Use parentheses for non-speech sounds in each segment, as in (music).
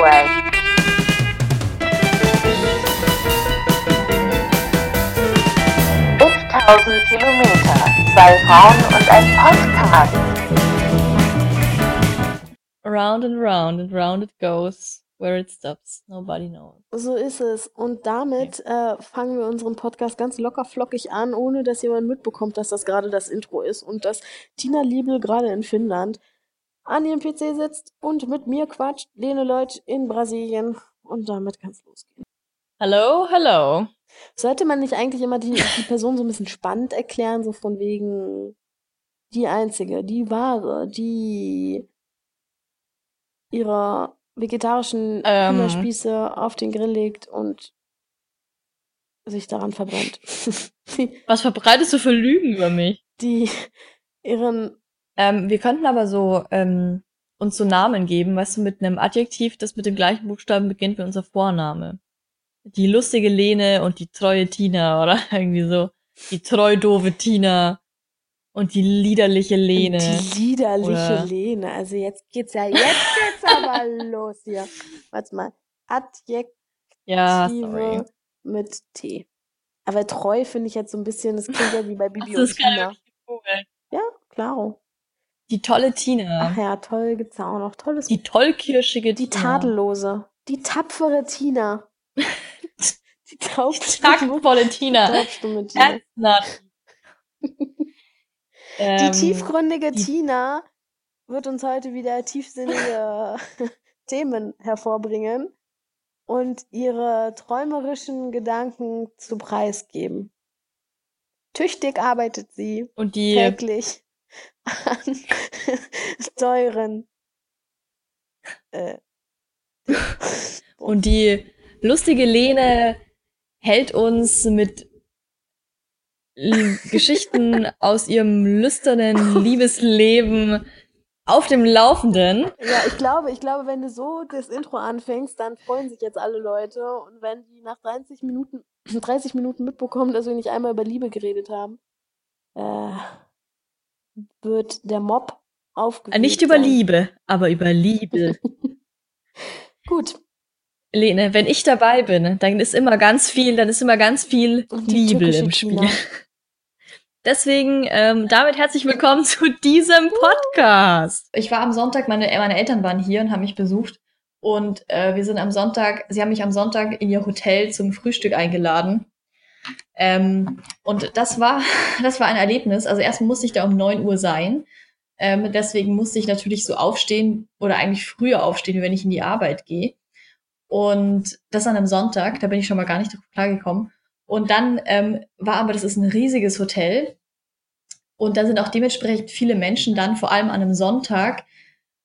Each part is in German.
Freeway. Tausend Kilometer, zwei Frauen und ein Podcast. Round and round and round it goes. Where it stops, nobody knows. So ist es. Und damit äh, fangen wir unseren Podcast ganz locker flockig an, ohne dass jemand mitbekommt, dass das gerade das Intro ist und dass Tina Liebel gerade in Finnland an ihrem PC sitzt und mit mir quatscht, Lene Leut in Brasilien. Und damit kann es losgehen. Hallo, hallo. Sollte man nicht eigentlich immer die, die Person so ein bisschen spannend erklären, so von wegen die einzige, die wahre, die ihrer vegetarischen Ähm. Hühnerspieße auf den Grill legt und sich daran verbrennt. (laughs) Was verbreitest du für Lügen über mich? die ihren Ähm, wir könnten aber so ähm, uns so Namen geben, weißt du, mit einem Adjektiv, das mit dem gleichen Buchstaben beginnt wie unser Vorname. Die lustige Lene und die treue Tina oder (laughs) irgendwie so. Die treu doofe Tina und die liederliche Lene. die liederliche oder- Lene. Also jetzt geht's ja, jetzt geht's aber (laughs) los hier. Warte mal. Adjektive ja, sorry. mit T. Aber treu finde ich jetzt so ein bisschen, das klingt ja wie bei Bibi Das und Tina. Ja, klaro. Die tolle Tina. Ach ja, toll gibt's auch noch. Tolles Die tollkirschige Die Tina. tadellose, die tapfere Tina. (laughs) die taubstumme, Tina. taubstumme Tina. (laughs) Die Ähm, tiefgründige die- Tina wird uns heute wieder tiefsinnige (laughs) Themen hervorbringen und ihre träumerischen Gedanken zu Preis geben. Tüchtig arbeitet sie Und die, täglich an (laughs) teuren äh, (laughs) und die lustige Lene hält uns mit Geschichten (laughs) aus ihrem lüsternen Liebesleben auf dem Laufenden. Ja, ich glaube, ich glaube, wenn du so das Intro anfängst, dann freuen sich jetzt alle Leute. Und wenn die nach 30 Minuten, (clears throat) 30 Minuten mitbekommen, dass wir nicht einmal über Liebe geredet haben, äh, wird der Mob aufgewühlt Äh, Nicht über sein. Liebe, aber über Liebe. (laughs) Gut. Lene, wenn ich dabei bin, dann ist immer ganz viel, dann ist immer ganz viel Und die Liebe im Spiel. (laughs) Deswegen, ähm, damit herzlich willkommen zu diesem Podcast. Ich war am Sonntag, meine, meine Eltern waren hier und haben mich besucht. Und äh, wir sind am Sonntag, sie haben mich am Sonntag in ihr Hotel zum Frühstück eingeladen. Ähm, und das war, (laughs) das war ein Erlebnis. Also erst musste ich da um 9 Uhr sein. Ähm, deswegen musste ich natürlich so aufstehen oder eigentlich früher aufstehen, wenn ich in die Arbeit gehe. Und das an einem Sonntag, da bin ich schon mal gar nicht drauf klargekommen. Und dann ähm, war aber, das ist ein riesiges Hotel. Und da sind auch dementsprechend viele Menschen dann, vor allem an einem Sonntag,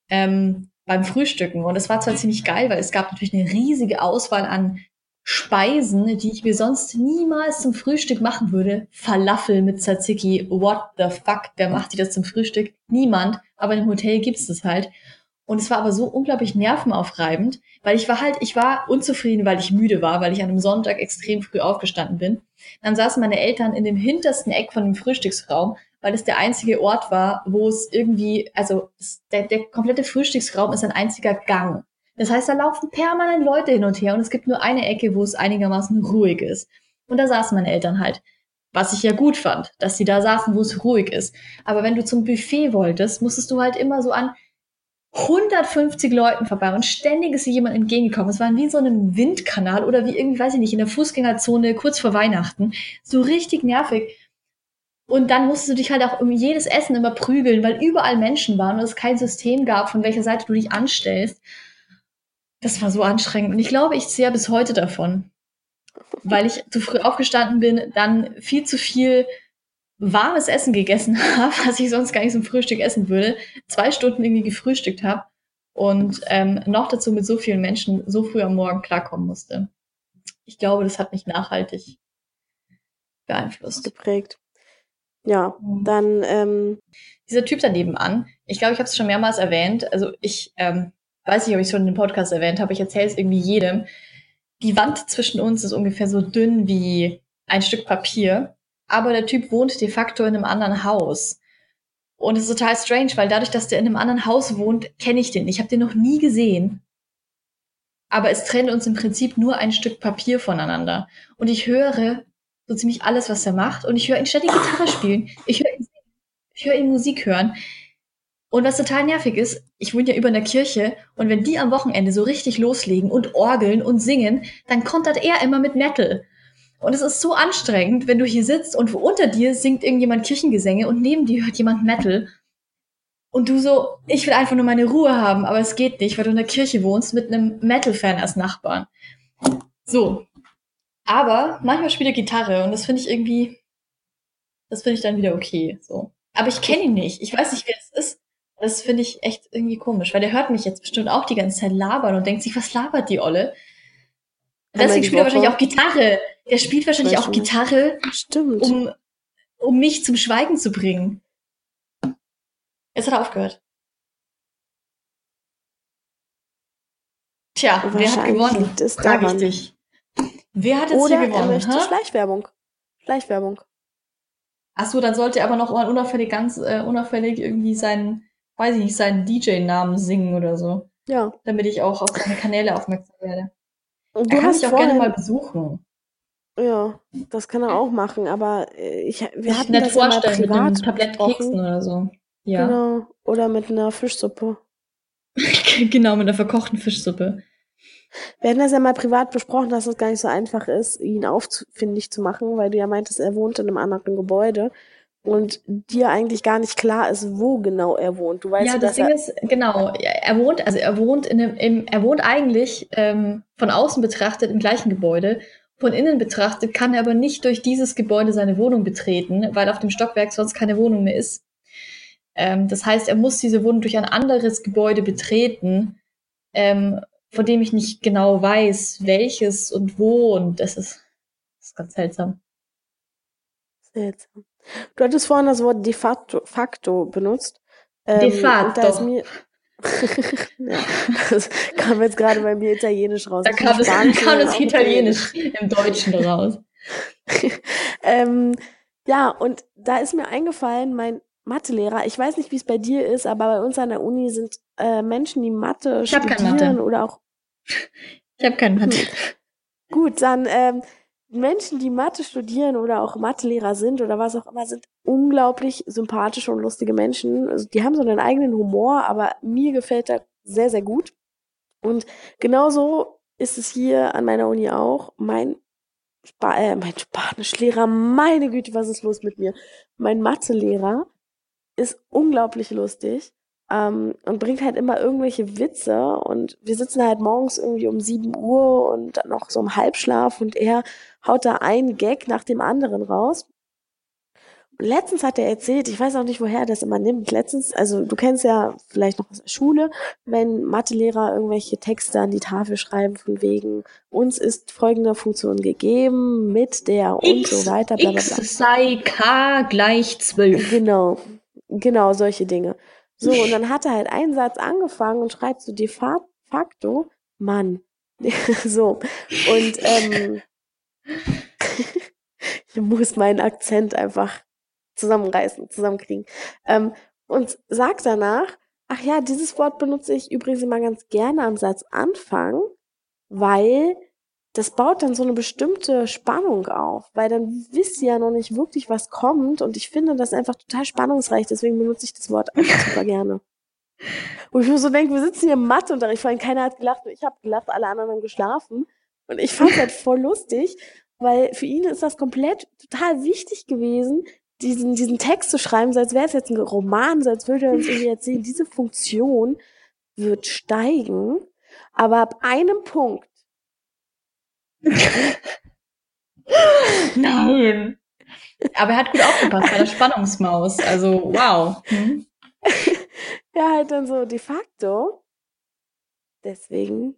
ähm, beim Frühstücken. Und es war zwar ziemlich geil, weil es gab natürlich eine riesige Auswahl an Speisen, die ich mir sonst niemals zum Frühstück machen würde. Falafel mit Tzatziki, what the fuck, wer macht die das zum Frühstück? Niemand, aber im Hotel gibt's das halt. Und es war aber so unglaublich nervenaufreibend, weil ich war halt, ich war unzufrieden, weil ich müde war, weil ich an einem Sonntag extrem früh aufgestanden bin. Dann saßen meine Eltern in dem hintersten Eck von dem Frühstücksraum, weil es der einzige Ort war, wo es irgendwie, also der, der komplette Frühstücksraum ist ein einziger Gang. Das heißt, da laufen permanent Leute hin und her und es gibt nur eine Ecke, wo es einigermaßen ruhig ist. Und da saßen meine Eltern halt. Was ich ja gut fand, dass sie da saßen, wo es ruhig ist. Aber wenn du zum Buffet wolltest, musstest du halt immer so an 150 Leuten vorbei und ständig ist dir jemand entgegengekommen. Es war wie so einem Windkanal oder wie irgendwie, weiß ich nicht, in der Fußgängerzone kurz vor Weihnachten. So richtig nervig. Und dann musstest du dich halt auch um jedes Essen immer prügeln, weil überall Menschen waren und es kein System gab, von welcher Seite du dich anstellst. Das war so anstrengend. Und ich glaube, ich zehre bis heute davon. Weil ich zu früh aufgestanden bin, dann viel zu viel warmes Essen gegessen (laughs) habe, was ich sonst gar nicht zum Frühstück essen würde, zwei Stunden irgendwie gefrühstückt habe und ähm, noch dazu mit so vielen Menschen so früh am Morgen klarkommen musste. Ich glaube, das hat mich nachhaltig beeinflusst. Geprägt. Ja, dann, ähm, Dieser Typ daneben an, ich glaube, ich habe es schon mehrmals erwähnt, also ich ähm, weiß nicht, ob ich es schon in dem Podcast erwähnt habe, ich erzähle es irgendwie jedem. Die Wand zwischen uns ist ungefähr so dünn wie ein Stück Papier, aber der Typ wohnt de facto in einem anderen Haus. Und es ist total strange, weil dadurch, dass der in einem anderen Haus wohnt, kenne ich den. Ich habe den noch nie gesehen. aber es trennt uns im Prinzip nur ein Stück Papier voneinander. Und ich höre so ziemlich alles, was er macht. Und ich höre ihn ständig Gitarre spielen. Ich höre ihn, ich höre ihn Musik hören. Und was total nervig ist, ich wohne ja über einer Kirche und wenn die am Wochenende so richtig loslegen und orgeln und singen, dann kontert er immer mit Metal. Und es ist so anstrengend, wenn du hier sitzt und unter dir singt irgendjemand Kirchengesänge und neben dir hört jemand Metal. Und du so, ich will einfach nur meine Ruhe haben, aber es geht nicht, weil du in der Kirche wohnst mit einem Metal-Fan als Nachbarn. So. Aber manchmal spielt er Gitarre und das finde ich irgendwie, das finde ich dann wieder okay, so. Aber ich kenne ihn nicht. Ich weiß nicht, wer es ist. Das finde ich echt irgendwie komisch, weil der hört mich jetzt bestimmt auch die ganze Zeit labern und denkt sich, was labert die Olle? Deswegen spielt er wahrscheinlich auch Gitarre. Der spielt wahrscheinlich auch Gitarre, Stimmt. um, um mich zum Schweigen zu bringen. Jetzt hat er aufgehört. Tja, wer hat gewonnen? Frag ich dich. Wer hat jetzt Oder hier er gewonnen? möchte hä? Schleichwerbung. Schleichwerbung. Ach so, dann sollte er aber noch unauffällig, ganz äh, unauffällig irgendwie seinen, weiß ich nicht, seinen DJ-Namen singen oder so, Ja. damit ich auch auf seine Kanäle aufmerksam werde. Und Er du kann hast mich auch vorhin, gerne mal besuchen. Ja, das kann er auch machen, aber äh, ich, wir Sich hatten nett das ja vorstellen mit einem privat Tablett besprochen. Keksen oder so. Ja, Genau. Oder mit einer Fischsuppe. (laughs) genau, mit einer verkochten Fischsuppe. Wir hatten das ja mal privat besprochen, dass es gar nicht so einfach ist, ihn auffindig zu machen, weil du ja meintest, er wohnt in einem anderen Gebäude und dir eigentlich gar nicht klar ist, wo genau er wohnt. Du weißt ja, das Ding ist, genau, er wohnt, also er wohnt in einem, im, er wohnt eigentlich ähm, von außen betrachtet im gleichen Gebäude. Von innen betrachtet kann er aber nicht durch dieses Gebäude seine Wohnung betreten, weil auf dem Stockwerk sonst keine Wohnung mehr ist. Ähm, das heißt, er muss diese Wohnung durch ein anderes Gebäude betreten, ähm, von dem ich nicht genau weiß, welches und wo. Und das ist, das ist ganz seltsam. Seltsam. Du hattest vorhin das Wort de facto, facto benutzt. Ähm, De facto. Mir, (laughs) ja, das kam jetzt gerade bei mir Italienisch raus. Da kam Spanisch, (laughs) kam das Italienisch im Deutschen raus. (laughs) ähm, ja, und da ist mir eingefallen, mein Mathelehrer, ich weiß nicht, wie es bei dir ist, aber bei uns an der Uni sind äh, Menschen, die Mathe Ich studieren Mathe. oder auch Ich habe keinen Mathe. Gut, dann ähm, Menschen, die Mathe studieren oder auch Mathelehrer sind oder was auch immer, sind unglaublich sympathische und lustige Menschen. Also die haben so einen eigenen Humor, aber mir gefällt er sehr, sehr gut. Und genauso ist es hier an meiner Uni auch. Mein, Spa äh, mein Spanischlehrer, meine Güte, was ist los mit mir? Mein Mathelehrer ist unglaublich lustig ähm, und bringt halt immer irgendwelche Witze und wir sitzen halt morgens irgendwie um 7 Uhr und dann noch so im Halbschlaf und er haut da einen Gag nach dem anderen raus. Und letztens hat er erzählt, ich weiß auch nicht, woher er das immer nimmt. Letztens, also du kennst ja vielleicht noch aus der Schule, wenn Mathelehrer irgendwelche Texte an die Tafel schreiben von wegen, uns ist folgende Funktion gegeben, mit der und so weiter, bla bla bla. X sei K gleich 12. Genau, genau, solche Dinge. So, und dann hat er halt einen Satz angefangen und schreibt so de fa- facto, Mann. (laughs) so, und ähm, (laughs) ich muss meinen Akzent einfach zusammenreißen, zusammenkriegen. Ähm, und sagt danach, ach ja, dieses Wort benutze ich übrigens immer ganz gerne am Satzanfang, weil das baut dann so eine bestimmte Spannung auf, weil dann wisst ihr ja noch nicht wirklich, was kommt. Und ich finde das einfach total spannungsreich, deswegen benutze ich das Wort einfach (laughs) super gerne. Wo ich mir so denke, wir sitzen hier im Matheunterricht, vor allem keiner hat gelacht, ich habe gelacht, alle anderen haben geschlafen. Und ich fand halt voll lustig, weil für ihn ist das komplett total wichtig gewesen, diesen, diesen Text zu schreiben, so als wäre es jetzt ein Roman, so als würde er uns irgendwie erzählen, diese Funktion wird steigen, aber ab einem Punkt (laughs) Nein. Aber er hat gut aufgepasst bei der Spannungsmaus. Also, wow. Hm? (laughs) Ja, halt dann so de facto. Deswegen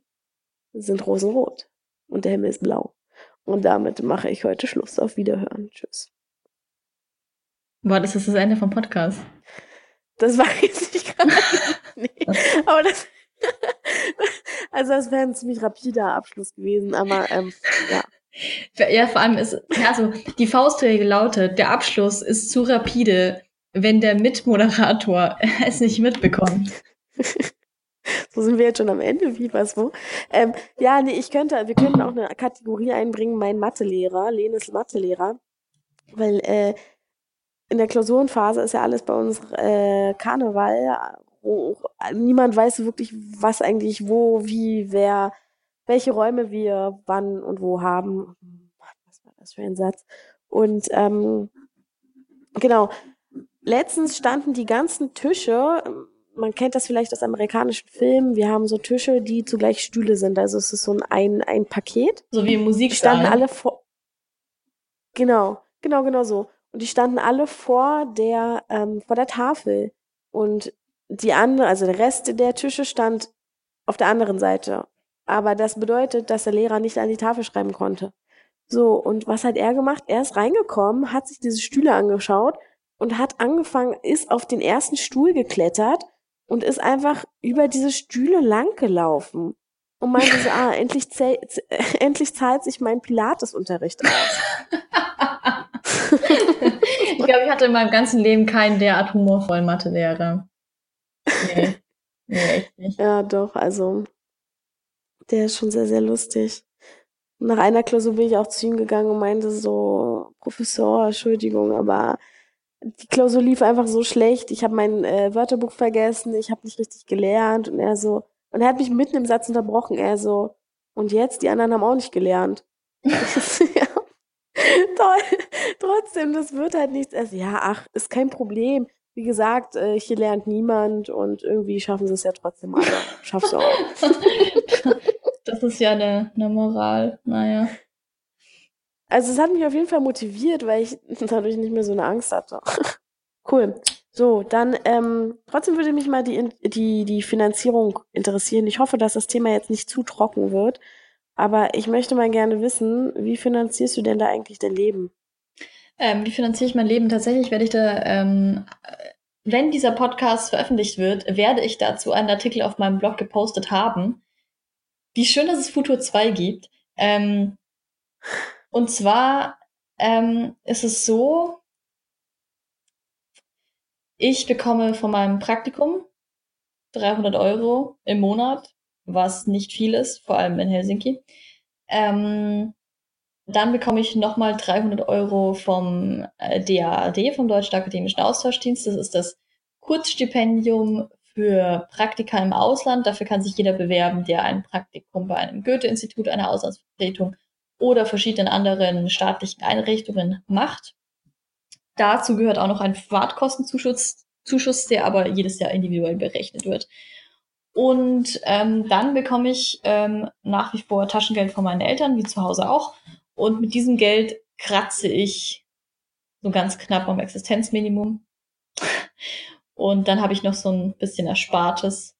sind Rosen rot und der Himmel ist blau. Und damit mache ich heute Schluss. Auf Wiederhören. Tschüss. Boah, das ist das Ende vom Podcast. Das (laughs) war jetzt nicht gerade. nee, aber das. Also, das wäre ein ziemlich rapider Abschluss gewesen, aber ähm, ja. Ja, vor allem ist, also die Faustregel lautet, der Abschluss ist zu rapide, wenn der Mitmoderator (laughs) es nicht mitbekommt. (laughs) So sind wir jetzt schon am Ende, wie was wo. Ähm, ja, nee, ich könnte, wir könnten auch eine Kategorie einbringen, mein Mathelehrer, Lenes Mathelehrer. Weil äh, in der Klausurenphase ist ja alles bei uns äh, Karneval. Niemand weiß wirklich, was eigentlich wo, wie, wer, welche Räume wir wann und wo haben. Was war das für ein Satz? Und ähm, genau, letztens standen die ganzen Tische, man kennt das vielleicht aus amerikanischen Filmen, wir haben so Tische, die zugleich Stühle sind. Also es ist so ein, ein Paket. So wie im Die Musiksaal. standen alle vor. Genau, genau, genau so. Und die standen alle vor der, ähm, vor der Tafel. Und die andere, also der Rest der Tische stand auf der anderen Seite. Aber das bedeutet, dass der Lehrer nicht an die Tafel schreiben konnte. So, und was hat er gemacht? Er ist reingekommen, hat sich diese Stühle angeschaut und hat angefangen, ist auf den ersten Stuhl geklettert und ist einfach über diese Stühle lang gelaufen. Und meinte so, ah, endlich, zäh- (laughs) endlich zahlt sich mein Pilates-Unterricht aus. (laughs) ich glaube, ich hatte in meinem ganzen Leben keinen derart humorvollen Mathelehrer. Nee. Nee, echt nicht. Ja, doch, also der ist schon sehr, sehr lustig. Nach einer Klausur bin ich auch zu ihm gegangen und meinte so, Professor, Entschuldigung, aber die Klausur lief einfach so schlecht. Ich habe mein äh, Wörterbuch vergessen, ich habe nicht richtig gelernt und er so, und er hat mich mitten im Satz unterbrochen. Er so, und jetzt, die anderen haben auch nicht gelernt. (laughs) Toll. Trotzdem, das wird halt nichts. Also, ja, ach, ist kein Problem. Wie gesagt, äh, hier lernt niemand und irgendwie schaffen sie es ja trotzdem alle. Schaffst du auch. (laughs) Das ist ja eine, eine Moral. Naja. Also es hat mich auf jeden Fall motiviert, weil ich (laughs) dadurch nicht mehr so eine Angst hatte. (laughs) cool. So, dann ähm, trotzdem würde mich mal die, die, die Finanzierung interessieren. Ich hoffe, dass das Thema jetzt nicht zu trocken wird. Aber ich möchte mal gerne wissen, wie finanzierst du denn da eigentlich dein Leben? Ähm, wie finanziere ich mein Leben? Tatsächlich werde ich da, ähm, äh, wenn dieser Podcast veröffentlicht wird, werde ich dazu einen Artikel auf meinem Blog gepostet haben. Wie schön, dass es Futur 2 gibt. Ähm, und zwar ähm, ist es so, ich bekomme von meinem Praktikum 300 Euro im Monat, was nicht viel ist, vor allem in Helsinki. Ähm, dann bekomme ich nochmal 300 Euro vom äh, DAAD, vom Deutschen Akademischen Austauschdienst. Das ist das Kurzstipendium für Praktika im Ausland. Dafür kann sich jeder bewerben, der ein Praktikum bei einem Goethe-Institut, einer Auslandsvertretung oder verschiedenen anderen staatlichen Einrichtungen macht. Dazu gehört auch noch ein Fahrtkostenzuschuss, Zuschuss, der aber jedes Jahr individuell berechnet wird. Und ähm, dann bekomme ich ähm, nach wie vor Taschengeld von meinen Eltern, wie zu Hause auch. Und mit diesem Geld kratze ich so ganz knapp am Existenzminimum. Und dann habe ich noch so ein bisschen Erspartes,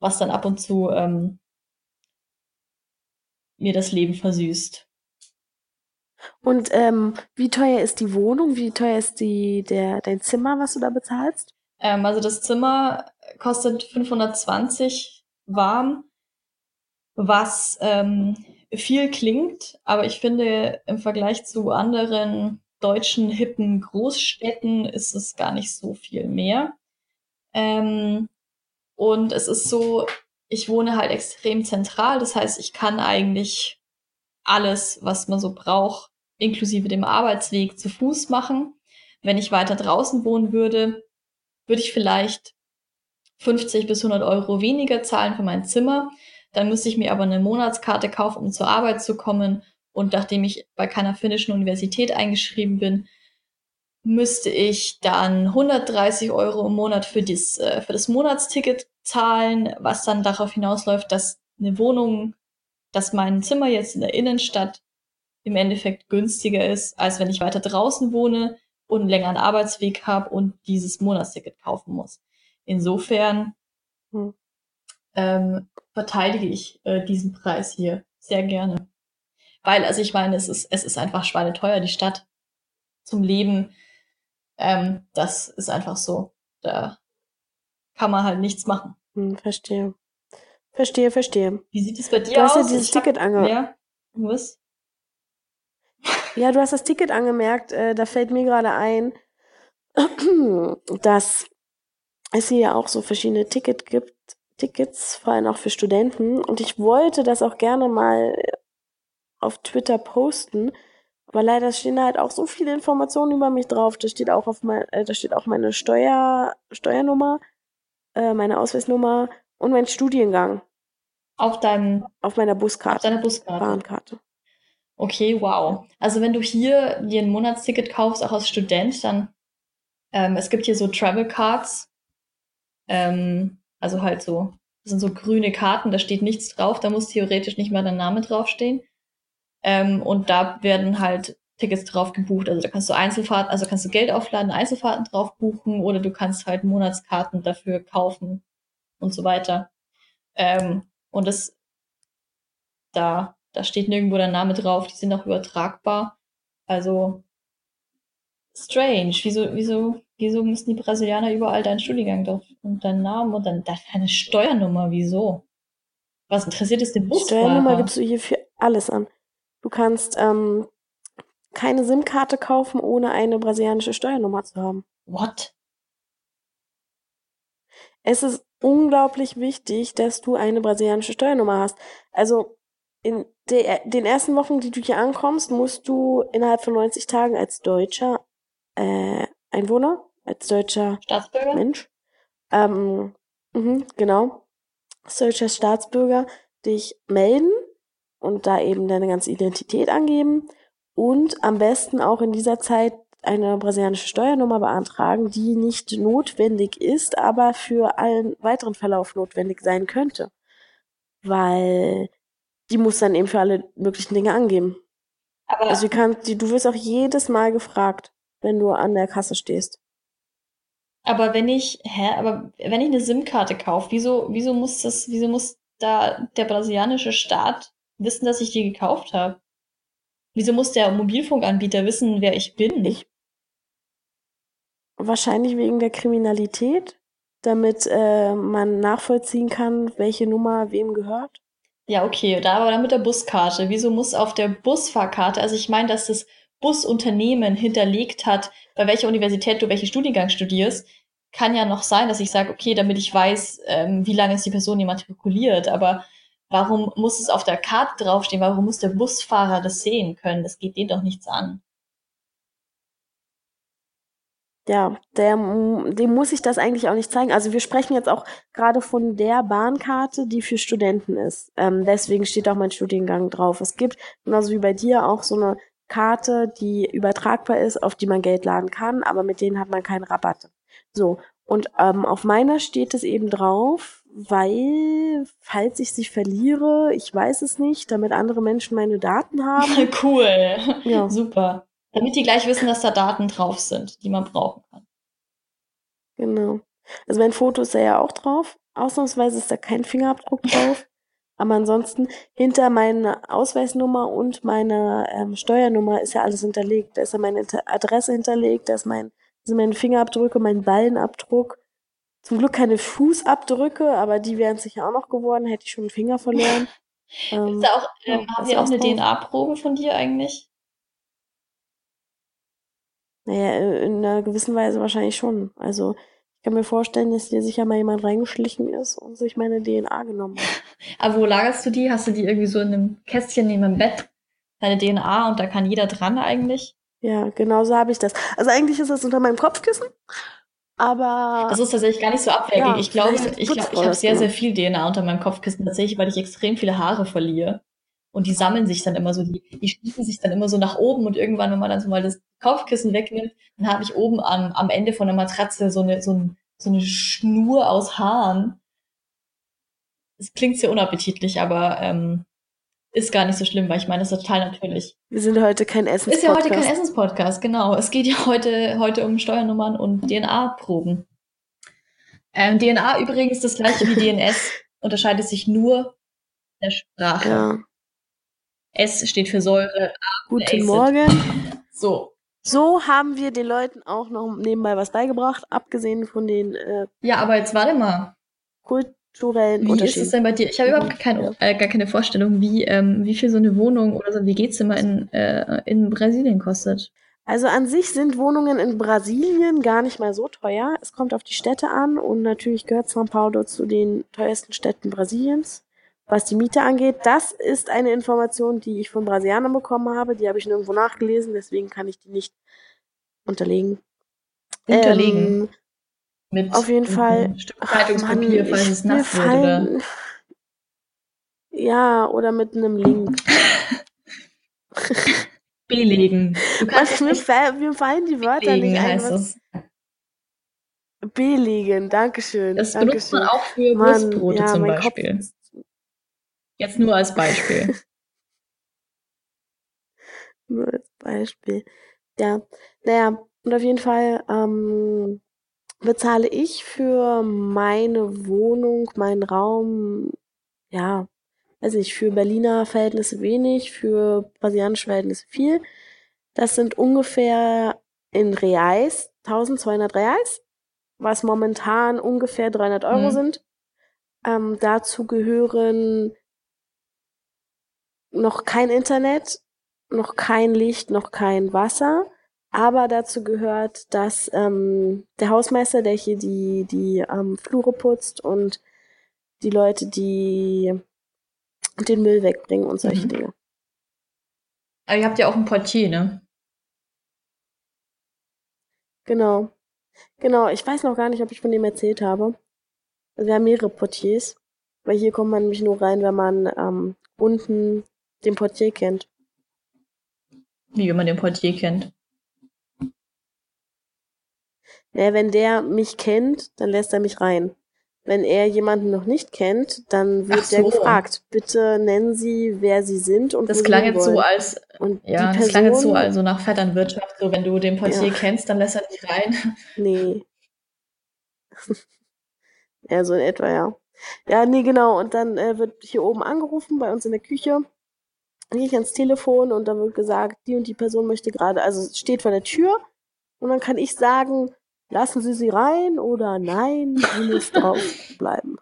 was dann ab und zu ähm, mir das Leben versüßt. Und ähm, wie teuer ist die Wohnung? Wie teuer ist die, der, dein Zimmer, was du da bezahlst? Ähm, also das Zimmer kostet 520 warm, was ähm, viel klingt, aber ich finde im Vergleich zu anderen deutschen hippen Großstädten ist es gar nicht so viel mehr. Ähm, und es ist so, ich wohne halt extrem zentral, das heißt, ich kann eigentlich alles, was man so braucht, inklusive dem Arbeitsweg zu Fuß machen. Wenn ich weiter draußen wohnen würde, würde ich vielleicht 50 bis 100 Euro weniger zahlen für mein Zimmer. Dann müsste ich mir aber eine Monatskarte kaufen, um zur Arbeit zu kommen. Und nachdem ich bei keiner finnischen Universität eingeschrieben bin, müsste ich dann 130 Euro im Monat für, dies, äh, für das Monatsticket zahlen, was dann darauf hinausläuft, dass eine Wohnung, dass mein Zimmer jetzt in der Innenstadt im Endeffekt günstiger ist, als wenn ich weiter draußen wohne und einen längeren Arbeitsweg habe und dieses Monatsticket kaufen muss. Insofern Hm. Ähm, verteidige ich äh, diesen Preis hier sehr gerne. Weil, also ich meine, es ist, es ist einfach schweineteuer, die Stadt zum Leben. Ähm, das ist einfach so. Da kann man halt nichts machen. Hm, verstehe. Verstehe, verstehe. Wie sieht es bei dir Du hast aus? ja dieses Ich Ticket ange... Ja, was? Ja, du hast das Ticket angemerkt. Äh, da fällt mir gerade ein, (clears throat) dass es hier ja auch so verschiedene Ticket gibt, Tickets, vor allem auch für Studenten. Und ich wollte das auch gerne mal auf Twitter posten. Aber leider stehen da halt auch so viele Informationen über mich drauf. Da steht auch auf mein, äh, da steht auch meine Steuer, Steuernummer, äh, meine Ausweisnummer und mein Studiengang. Auf deinem, auf meiner Buskarte. Auf deiner Buskarte. Bahnkarte. Okay, wow. Also wenn du hier dir ein Monatsticket kaufst, auch als Student, dann ähm, es gibt hier so Travel Cards. Ähm, also halt so, das sind so grüne Karten, da steht nichts drauf, da muss theoretisch nicht mal dein Name draufstehen. Ähm, und da werden halt Tickets drauf gebucht. Also da kannst du Einzelfahrten, also kannst du Geld aufladen, Einzelfahrten drauf buchen oder du kannst halt Monatskarten dafür kaufen und so weiter. Ähm, und das, da, da steht nirgendwo der Name drauf, die sind auch übertragbar. Also strange. Wieso, wieso, wieso müssen die Brasilianer überall deinen Studiengang drauf und deinen Namen und dann deine Steuernummer? Wieso? Was interessiert es den Busfahrer? Steuernummer gibst du hier für alles an. Du kannst ähm, keine SIM-Karte kaufen, ohne eine brasilianische Steuernummer zu haben. What? Es ist unglaublich wichtig, dass du eine brasilianische Steuernummer hast. Also in der, den ersten Wochen, die du hier ankommst, musst du innerhalb von 90 Tagen als Deutscher äh, Einwohner, als deutscher Staatsbürger? Mensch, ähm, mh, genau, als deutscher Staatsbürger dich melden und da eben deine ganze Identität angeben und am besten auch in dieser Zeit eine brasilianische Steuernummer beantragen, die nicht notwendig ist, aber für allen weiteren Verlauf notwendig sein könnte. Weil die muss dann eben für alle möglichen Dinge angeben. Aber also du kannst, du wirst auch jedes Mal gefragt, wenn du an der Kasse stehst. Aber wenn ich, hä, aber wenn ich eine SIM-Karte kaufe, wieso, wieso muss das, wieso muss da der brasilianische Staat wissen, dass ich die gekauft habe? Wieso muss der Mobilfunkanbieter wissen, wer ich bin? Ich, wahrscheinlich wegen der Kriminalität, damit äh, man nachvollziehen kann, welche Nummer wem gehört. Ja, okay, da aber dann mit der Buskarte. Wieso muss auf der Busfahrkarte, also ich meine, dass das Busunternehmen hinterlegt hat, bei welcher Universität du welchen Studiengang studierst, kann ja noch sein, dass ich sage, okay, damit ich weiß, ähm, wie lange ist die Person immatrikuliert, aber Warum muss es auf der Karte draufstehen? Warum muss der Busfahrer das sehen können? Das geht den doch nichts an. Ja, der, dem muss ich das eigentlich auch nicht zeigen. Also wir sprechen jetzt auch gerade von der Bahnkarte, die für Studenten ist. Ähm, deswegen steht auch mein Studiengang drauf. Es gibt, genauso wie bei dir, auch so eine Karte, die übertragbar ist, auf die man Geld laden kann, aber mit denen hat man keine Rabatte. So, und ähm, auf meiner steht es eben drauf, weil, falls ich sie verliere, ich weiß es nicht, damit andere Menschen meine Daten haben. (laughs) cool. Ja. Super. Damit die gleich wissen, dass da Daten drauf sind, die man brauchen kann. Genau. Also mein Foto ist da ja auch drauf. Ausnahmsweise ist da kein Fingerabdruck drauf. Aber ansonsten hinter meiner Ausweisnummer und meiner ähm, Steuernummer ist ja alles hinterlegt. Da ist ja meine Adresse hinterlegt, da ist mein sind meine Fingerabdrücke, mein Ballenabdruck. Zum Glück keine Fußabdrücke, aber die wären sicher auch noch geworden, hätte ich schon einen Finger verloren. (laughs) ähm, ist auch, ähm, ja, haben wir auch eine DNA-Probe von dir eigentlich? Naja, in einer gewissen Weise wahrscheinlich schon. Also ich kann mir vorstellen, dass hier sicher mal jemand reingeschlichen ist und sich meine DNA genommen hat. (laughs) Aber wo lagerst du die? Hast du die irgendwie so in einem Kästchen neben dem Bett? Deine DNA und da kann jeder dran eigentlich? Ja, genau so habe ich das. Also eigentlich ist das unter meinem Kopfkissen, aber. Das ist tatsächlich gar nicht so abwegig. Ja, ich glaube, ich, glaub, ich habe sehr, sehr viel DNA unter meinem Kopfkissen tatsächlich, weil ich extrem viele Haare verliere. Und die sammeln sich dann immer so, die, die schließen sich dann immer so nach oben und irgendwann, wenn man dann so mal das Kopfkissen wegnimmt, dann habe ich oben am, am Ende von der Matratze so eine, so, ein, so eine Schnur aus Haaren. Es klingt sehr unappetitlich, aber ähm, ist gar nicht so schlimm, weil ich meine, das ist total natürlich. Wir sind heute kein Essenspodcast. Ist ja heute kein Essenspodcast, genau. Es geht ja heute, heute um Steuernummern und DNA-Proben. Ähm, DNA übrigens das gleiche wie DNS, (laughs) unterscheidet sich nur in der Sprache. Ja. S steht für Säure. A Guten Morgen. So. So haben wir den Leuten auch noch nebenbei was beigebracht, abgesehen von den. Äh, ja, aber jetzt warte mal. Kult kulturellen Wie ist es denn bei dir? Ich habe überhaupt keine, äh, gar keine Vorstellung, wie, ähm, wie viel so eine Wohnung oder so ein WG-Zimmer in, äh, in Brasilien kostet. Also an sich sind Wohnungen in Brasilien gar nicht mal so teuer. Es kommt auf die Städte an und natürlich gehört São Paulo zu den teuersten Städten Brasiliens. Was die Miete angeht, das ist eine Information, die ich von Brasilianern bekommen habe. Die habe ich nirgendwo nachgelesen, deswegen kann ich die nicht unterlegen. Unterlegen. Ähm, Mit auf jeden Fall. Stück Zeitungspapier, falls es nass wird. Oder? Ja, oder mit einem Link. (laughs) Belegen. Du kannst mir, fall, mir fallen die Wörter belegen, nicht ein. heißt Was es. belegen, Dankeschön. Das benutzt Dankeschön. man auch für Mann, Wurstbrote ja, zum Kopf Beispiel. ist Jetzt nur als Beispiel. (laughs) Nur als Beispiel. Ja, naja, und auf jeden Fall ähm, bezahle ich für meine Wohnung, meinen Raum, ja, weiß nicht, für Berliner Verhältnisse wenig, für brasilianische Verhältnisse viel. Das sind ungefähr in Reais 1200 Reais, was momentan ungefähr 300 Euro Mhm. sind. Ähm, dazu gehören noch kein Internet, noch kein Licht, noch kein Wasser. Aber dazu gehört, dass ähm, der Hausmeister, der hier die, die ähm, Flure putzt und die Leute, die den Müll wegbringen und solche Mhm. Dinge. Aber ihr habt ja auch einen Portier, ne? Genau. Genau, ich weiß noch gar nicht, ob ich von dem erzählt habe. Also wir haben mehrere Portiers, weil hier kommt man nämlich nur rein, wenn man ähm, unten den Portier kennt. Wie wenn man den Portier kennt. Naja, wenn der mich kennt, dann lässt er mich rein. Wenn er jemanden noch nicht kennt, dann wird Ach der so. gefragt, bitte nennen Sie, wer Sie sind und Das klang jetzt so als, Und ja, das klang jetzt so also nach Vetternwirtschaft. So, wenn du den Portier Ja. kennst, dann lässt er dich rein. Nee. (laughs) ja, so in etwa, ja. Ja, nee, genau. Und dann äh, wird hier oben angerufen bei uns in der Küche. Dann gehe ich ans Telefon und dann wird gesagt, die und die Person möchte gerade, also es steht vor der Tür und dann kann ich sagen, lassen Sie sie rein oder nein, sie muss (laughs) drauf bleiben.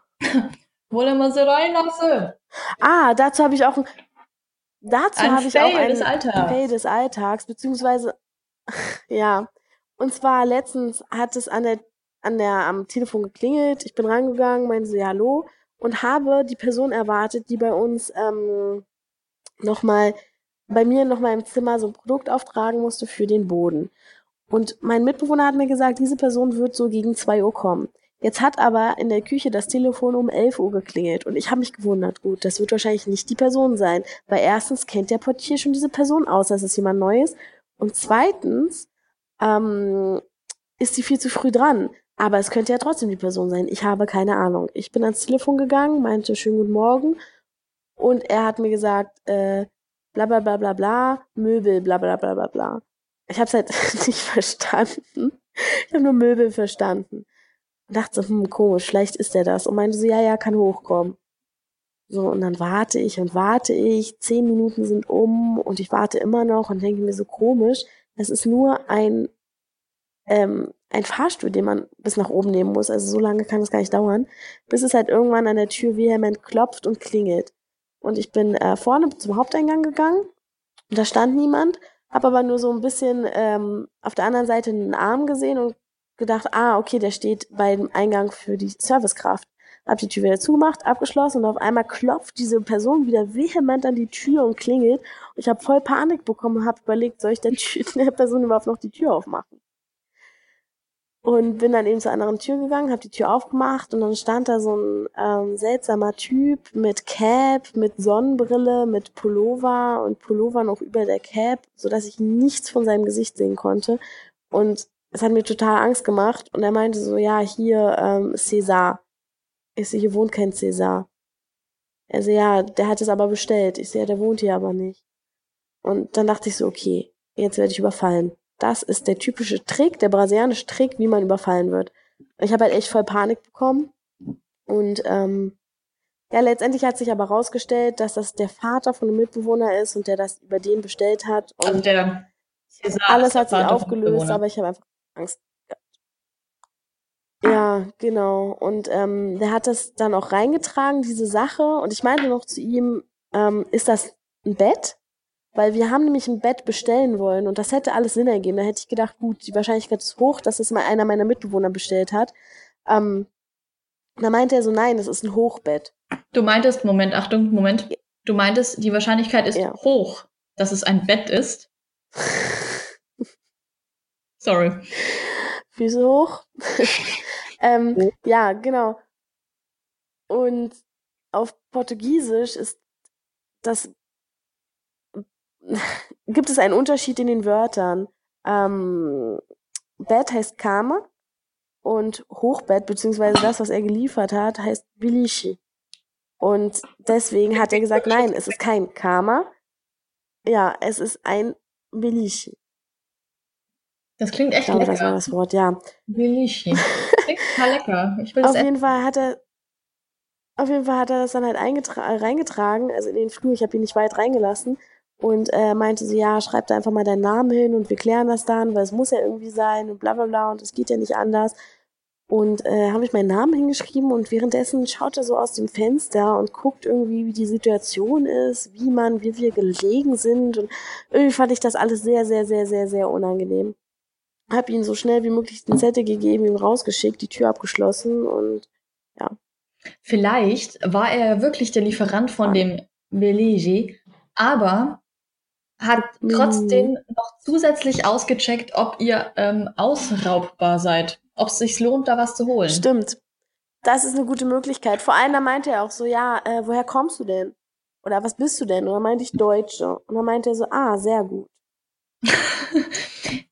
Wollen wir sie reinlassen? Ah, dazu habe ich auch ein, dazu Ein habe ich auch ein des Alltags. Fail des Alltags, beziehungsweise (laughs) ja. Und zwar letztens hat es an der an der am Telefon geklingelt. Ich bin rangegangen, meinte sie hallo und habe die Person erwartet, die bei uns ähm, nochmal bei mir nochmal im Zimmer so ein Produkt auftragen musste für den Boden. Und mein Mitbewohner hat mir gesagt, diese Person wird so gegen zwei Uhr kommen. Jetzt hat aber in der Küche das Telefon um 11 Uhr geklingelt und ich habe mich gewundert, gut, das wird wahrscheinlich nicht die Person sein, weil erstens kennt der Portier schon diese Person aus, das ist jemand Neues und zweitens ähm, ist sie viel zu früh dran. Aber es könnte ja trotzdem die Person sein. Ich habe keine Ahnung. Ich bin ans Telefon gegangen, meinte schönen guten Morgen und er hat mir gesagt, äh, bla bla bla bla bla, Möbel, bla bla bla bla bla. Ich habe es halt (laughs) nicht verstanden. Ich habe nur Möbel verstanden. Und dachte so, hm, komisch, vielleicht ist er das. Und meinte so, ja, ja, kann hochkommen. So, und dann warte ich und warte ich. Zehn Minuten sind um und ich warte immer noch und denke mir so komisch. Das ist nur ein, ähm, ein Fahrstuhl, den man bis nach oben nehmen muss. Also so lange kann es gar nicht dauern. Bis es halt irgendwann an der Tür vehement klopft und klingelt. Und ich bin äh, vorne zum Haupteingang gegangen. Und da stand niemand. Hab aber nur so ein bisschen ähm, auf der anderen Seite einen Arm gesehen und gedacht, ah, okay, der steht beim Eingang für die Servicekraft. Hab die Tür wieder zugemacht, abgeschlossen und auf einmal klopft diese Person wieder vehement an die Tür und klingelt. Und ich habe voll Panik bekommen und habe überlegt, soll ich der, Tür, (laughs) der Person überhaupt noch die Tür aufmachen? Und bin dann eben zur anderen Tür gegangen, habe die Tür aufgemacht und dann stand da so ein ähm, seltsamer Typ mit Cap, mit Sonnenbrille, mit Pullover und Pullover noch über der Cap, so dass ich nichts von seinem Gesicht sehen konnte. Und es hat mir total Angst gemacht. Und er meinte so, ja, hier ähm, César. Ich so, hier wohnt kein César. Er so, ja, der hat es aber bestellt. Ich ja, der wohnt hier aber nicht. Und dann dachte ich so, okay, jetzt werde ich überfallen. Das ist der typische Trick, der brasilianische Trick, wie man überfallen wird. Ich habe halt echt voll Panik bekommen. Und ähm, ja, letztendlich hat sich aber rausgestellt, dass das der Vater von einem Mitbewohner ist und der das über den bestellt hat. Und Also der Cäsar alles hat sich aufgelöst, aber ich habe einfach Angst gehabt. Ja, genau. Und ähm, der hat das dann auch reingetragen, diese Sache. Und ich meinte noch zu ihm, ähm, ist das ein Bett? Weil wir haben nämlich ein Bett bestellen wollen und das hätte alles Sinn ergeben. Da hätte ich gedacht, gut, die Wahrscheinlichkeit ist hoch, dass es mal einer meiner Mitbewohner bestellt hat. Ähm, da meinte er so, nein, das ist ein Hochbett. Du meintest, Moment, Achtung, Moment. Du meintest, die Wahrscheinlichkeit ist Ja. hoch, dass es ein Bett ist. (laughs) Sorry. Füße hoch. (laughs) ähm, ja, genau. Und auf Portugiesisch ist das gibt es einen Unterschied in den Wörtern. Ähm, Bett heißt Kama und Hochbett, beziehungsweise das, was er geliefert hat, heißt Bilishi. Und deswegen hat er gesagt, nein, es ist kein Kama. Ja, es ist ein Bilishi. Das klingt Ich echt glaube, das war lecker. das Wort, ja. Bilishi. (laughs) Klingt total lecker. Ich will Auf jeden Fall hat er auf jeden Fall hat er das dann halt eingetra reingetragen, also in den Flur, ich habe ihn nicht weit reingelassen und äh, meinte so, ja, schreib da einfach mal deinen Namen hin und wir klären das dann, weil es muss ja irgendwie sein und bla bla bla und es geht ja nicht anders. Und äh, habe ich meinen Namen hingeschrieben und währenddessen schaut er so aus dem Fenster und guckt irgendwie, wie die Situation ist, wie man, wie wir gelegen sind und irgendwie fand ich das alles sehr, sehr, sehr, sehr, sehr unangenehm. Hab ihm so schnell wie möglich den Zettel gegeben, ihn rausgeschickt, die Tür abgeschlossen und Vielleicht war er wirklich der Lieferant von dem Belegi, aber hat Mhm. trotzdem noch zusätzlich ausgecheckt, ob ihr ähm, ausraubbar seid. Ob es sich lohnt, da was zu holen. Stimmt. Das ist eine gute Möglichkeit. Vor allem, da meinte er auch so, ja, äh, woher kommst du denn? Oder was bist du denn? Und dann meinte ich Deutsche. Und dann meinte er so, ah, sehr gut. (laughs)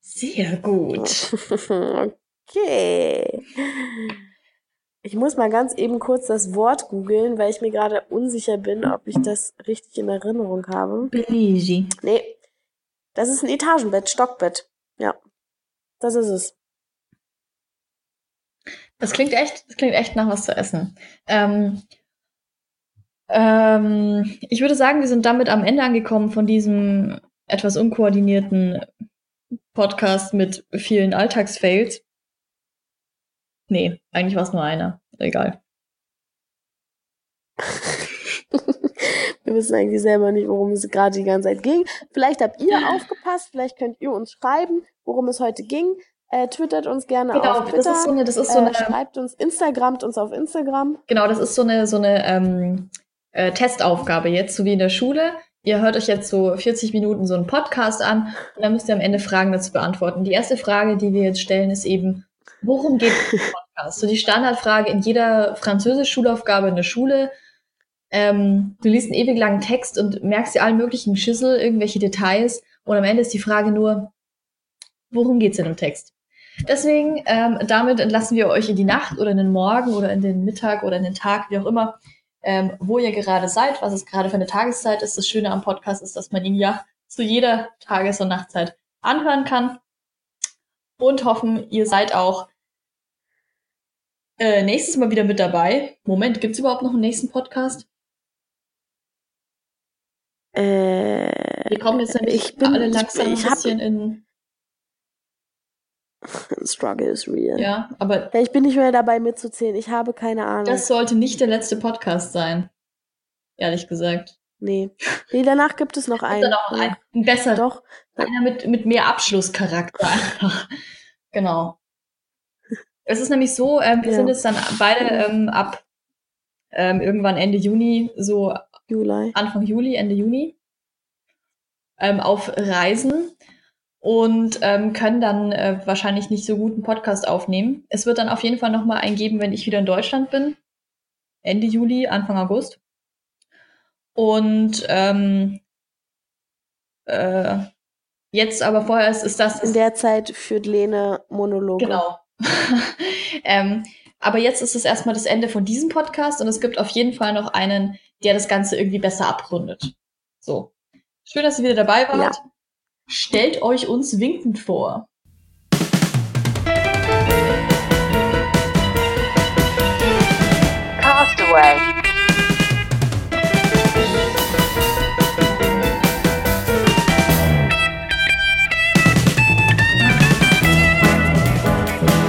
Sehr gut. (laughs) okay. Ich muss mal ganz eben kurz das Wort googeln, weil ich mir gerade unsicher bin, ob ich das richtig in Erinnerung habe. Beligi. Nee, das ist ein Etagenbett, Stockbett. Ja, das ist es. Das klingt echt, das klingt echt nach was zu essen. Ähm, ähm, ich würde sagen, wir sind damit am Ende angekommen von diesem etwas unkoordinierten Podcast mit vielen Alltagsfails. Nee, eigentlich war es nur einer. Egal. (laughs) Wir wissen eigentlich selber nicht, worum es gerade die ganze Zeit ging. Vielleicht habt ihr (laughs) aufgepasst, vielleicht könnt ihr uns schreiben, worum es heute ging. Äh, twittert uns gerne auf Genau, das Twitter. ist so eine, das ist so äh, eine, schreibt uns, Instagramt uns auf Instagram. genau, das ist so eine, so eine ähm, äh, Testaufgabe jetzt, so wie in der Schule. Ihr hört euch jetzt so 40 Minuten so einen Podcast an und dann müsst ihr am Ende Fragen dazu beantworten. Die erste Frage, die wir jetzt stellen, ist eben, worum geht es im Podcast? So die Standardfrage in jeder Französisch-Schulaufgabe in der Schule. Ähm, du liest einen ewig langen Text und merkst dir allen möglichen Schüssel, irgendwelche Details und am Ende ist die Frage nur, worum geht's denn im Text? Deswegen, ähm, damit entlassen wir euch in die Nacht oder in den Morgen oder in den Mittag oder in den Tag, wie auch immer, ähm, wo ihr gerade seid, was es gerade für eine Tageszeit ist. Das Schöne am Podcast ist, dass man ihn ja zu jeder Tages- und Nachtzeit anhören kann. Und hoffen, ihr seid auch äh, nächstes Mal wieder mit dabei. Moment, gibt's überhaupt noch einen nächsten Podcast? Äh, Wir kommen jetzt nämlich ich bin, alle ich, langsam ich ein hab, bisschen in. (laughs) Struggle is real. Ja, aber Ja, ich bin nicht mehr dabei mitzuzählen. Ich habe keine Ahnung. das sollte nicht der letzte Podcast sein. Ehrlich gesagt. Nee. Nee, danach gibt es noch einen. dann auch ein, ein besser, Doch. einer mit, mit mehr Abschlusscharakter einfach. (laughs) genau. Es ist nämlich so, ähm, wir Ja. sind jetzt dann beide ähm, ab ähm, irgendwann Ende Juni, so Juli. Anfang Juli, Ende Juni, ähm, auf Reisen und ähm, können dann äh, wahrscheinlich nicht so gut einen Podcast aufnehmen. Es wird dann auf jeden Fall nochmal einen geben, wenn ich wieder in Deutschland bin. Ende Juli, Anfang August. Und ähm, äh, jetzt aber vorher ist, ist das In der Zeit führt Lene Monologe. Genau. (laughs) ähm, aber jetzt ist es erstmal das Ende von diesem Podcast und es gibt auf jeden Fall noch einen, der das Ganze irgendwie besser abrundet. So. Schön, dass ihr wieder dabei wart. Ja. Stellt euch uns winkend vor. Castaway.